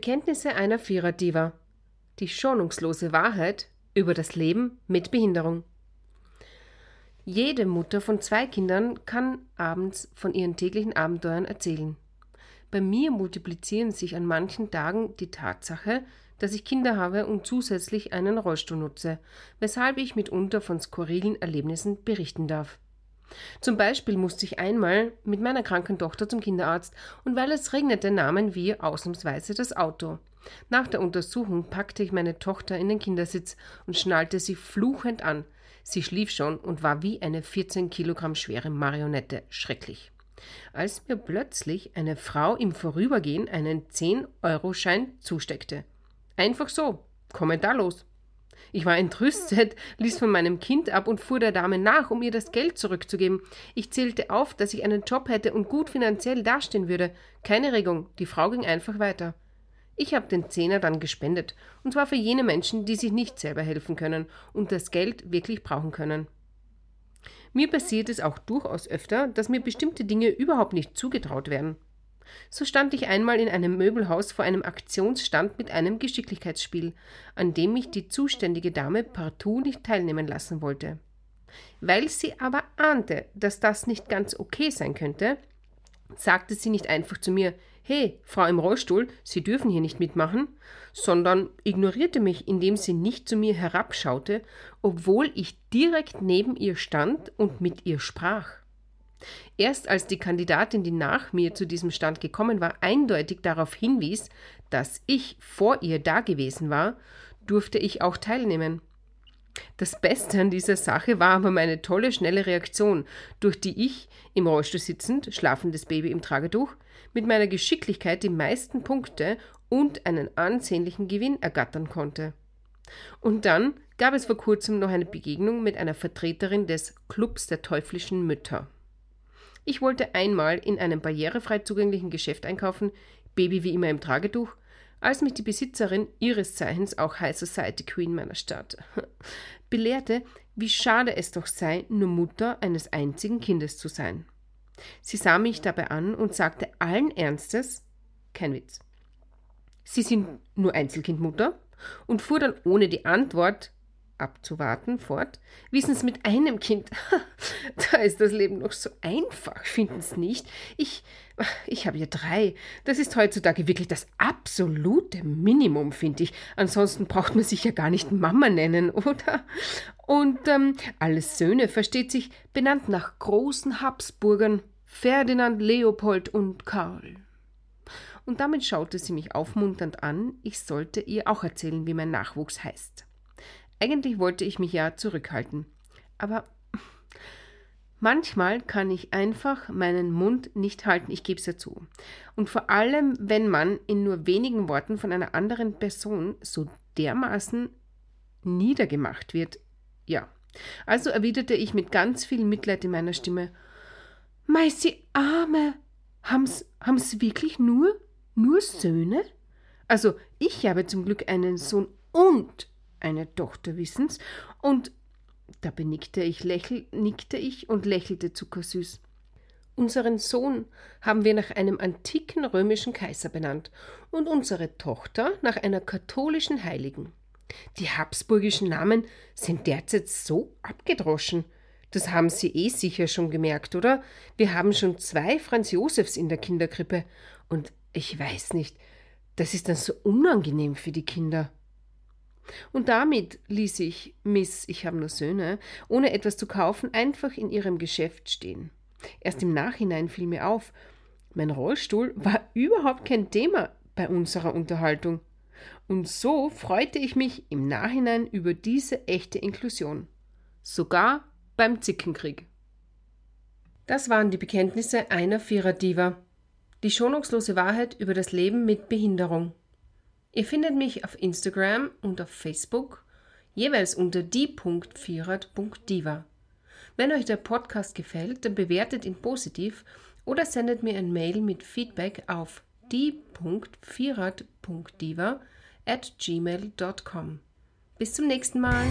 Bekenntnisse einer Viererdiva. Die schonungslose Wahrheit über das Leben mit Behinderung. Jede Mutter von zwei Kindern kann abends von ihren täglichen Abenteuern erzählen. Bei mir multiplizieren sich an manchen Tagen die Tatsache, dass ich Kinder habe und zusätzlich einen Rollstuhl nutze, weshalb ich mitunter von skurrilen Erlebnissen berichten darf. Zum Beispiel musste ich einmal mit meiner kranken Tochter zum Kinderarzt und weil es regnete, nahmen wir ausnahmsweise das Auto. Nach der Untersuchung packte ich meine Tochter in den Kindersitz und schnallte sie fluchend an. Sie schlief schon und war wie eine 14 Kilogramm schwere Marionette. Schrecklich. Als mir plötzlich eine Frau im Vorübergehen einen 10-Euro-Schein zusteckte. Einfach so, kommentarlos. Ich war entrüstet, ließ von meinem Kind ab und fuhr der Dame nach, um ihr das Geld zurückzugeben. Ich zählte auf, dass ich einen Job hätte und gut finanziell dastehen würde. Keine Regung, die Frau ging einfach weiter. Ich habe den Zehner dann gespendet, und zwar für jene Menschen, die sich nicht selber helfen können und das Geld wirklich brauchen können. Mir passiert es auch durchaus öfter, dass mir bestimmte Dinge überhaupt nicht zugetraut werden. So stand ich einmal in einem Möbelhaus vor einem Aktionsstand mit einem Geschicklichkeitsspiel, an dem mich die zuständige Dame partout nicht teilnehmen lassen wollte. Weil sie aber ahnte, dass das nicht ganz okay sein könnte, sagte sie nicht einfach zu mir, Hey, Frau im Rollstuhl, Sie dürfen hier nicht mitmachen, sondern ignorierte mich, indem sie nicht zu mir herabschaute, obwohl ich direkt neben ihr stand und mit ihr sprach. Erst als die Kandidatin, die nach mir zu diesem Stand gekommen war, eindeutig darauf hinwies, dass ich vor ihr dagewesen war, durfte ich auch teilnehmen. Das Beste an dieser Sache war aber meine tolle, schnelle Reaktion, durch die ich, im Rollstuhl sitzend, schlafendes Baby im Tragetuch, mit meiner Geschicklichkeit die meisten Punkte und einen ansehnlichen Gewinn ergattern konnte. Und dann gab es vor kurzem noch eine Begegnung mit einer Vertreterin des Clubs der teuflischen Mütter. Ich wollte einmal in einem barrierefrei zugänglichen Geschäft einkaufen, Baby wie immer im Tragetuch, als mich die Besitzerin ihres Zeichens auch High Society Queen meiner Stadt belehrte, wie schade es doch sei, nur Mutter eines einzigen Kindes zu sein. Sie sah mich dabei an und sagte allen Ernstes, kein Witz, Sie sind nur Einzelkindmutter und fuhr dann ohne die Antwort abzuwarten fort. Wissen Sie, mit einem Kind, da ist das Leben noch so einfach, finden Sie nicht? Ich, ich habe ja drei. Das ist heutzutage wirklich das absolute Minimum, finde ich. Ansonsten braucht man sich ja gar nicht Mama nennen, oder? Und ähm, alles Söhne, versteht sich, benannt nach großen Habsburgern, Ferdinand, Leopold und Karl. Und damit schaute sie mich aufmunternd an, ich sollte ihr auch erzählen, wie mein Nachwuchs heißt. Eigentlich wollte ich mich ja zurückhalten. Aber manchmal kann ich einfach meinen Mund nicht halten, ich gebe es ja zu. Und vor allem, wenn man in nur wenigen Worten von einer anderen Person so dermaßen niedergemacht wird. Ja. Also erwiderte ich mit ganz viel Mitleid in meiner Stimme: Mei, Arme! Haben's, haben's wirklich nur, nur Söhne? Also, ich habe zum Glück einen Sohn und eine Tochter wissens, und da benickte ich, lächel, nickte ich und lächelte zuckersüß. Unseren Sohn haben wir nach einem antiken römischen Kaiser benannt und unsere Tochter nach einer katholischen Heiligen. Die habsburgischen Namen sind derzeit so abgedroschen. Das haben Sie eh sicher schon gemerkt, oder? Wir haben schon zwei Franz Josefs in der Kinderkrippe. Und ich weiß nicht, das ist dann so unangenehm für die Kinder. Und damit ließ ich Miss, ich habe nur Söhne, ohne etwas zu kaufen, einfach in ihrem Geschäft stehen. Erst im Nachhinein fiel mir auf, mein Rollstuhl war überhaupt kein Thema bei unserer Unterhaltung. Und so freute ich mich im Nachhinein über diese echte Inklusion. Sogar beim Zickenkrieg. Das waren die Bekenntnisse einer Vierer-Diva. Die schonungslose Wahrheit über das Leben mit Behinderung. Ihr findet mich auf Instagram und auf Facebook jeweils unter die.vierert.diva. Wenn euch der Podcast gefällt, dann bewertet ihn positiv oder sendet mir ein Mail mit Feedback auf die.vierert.diva at gmail.com. Bis zum nächsten Mal!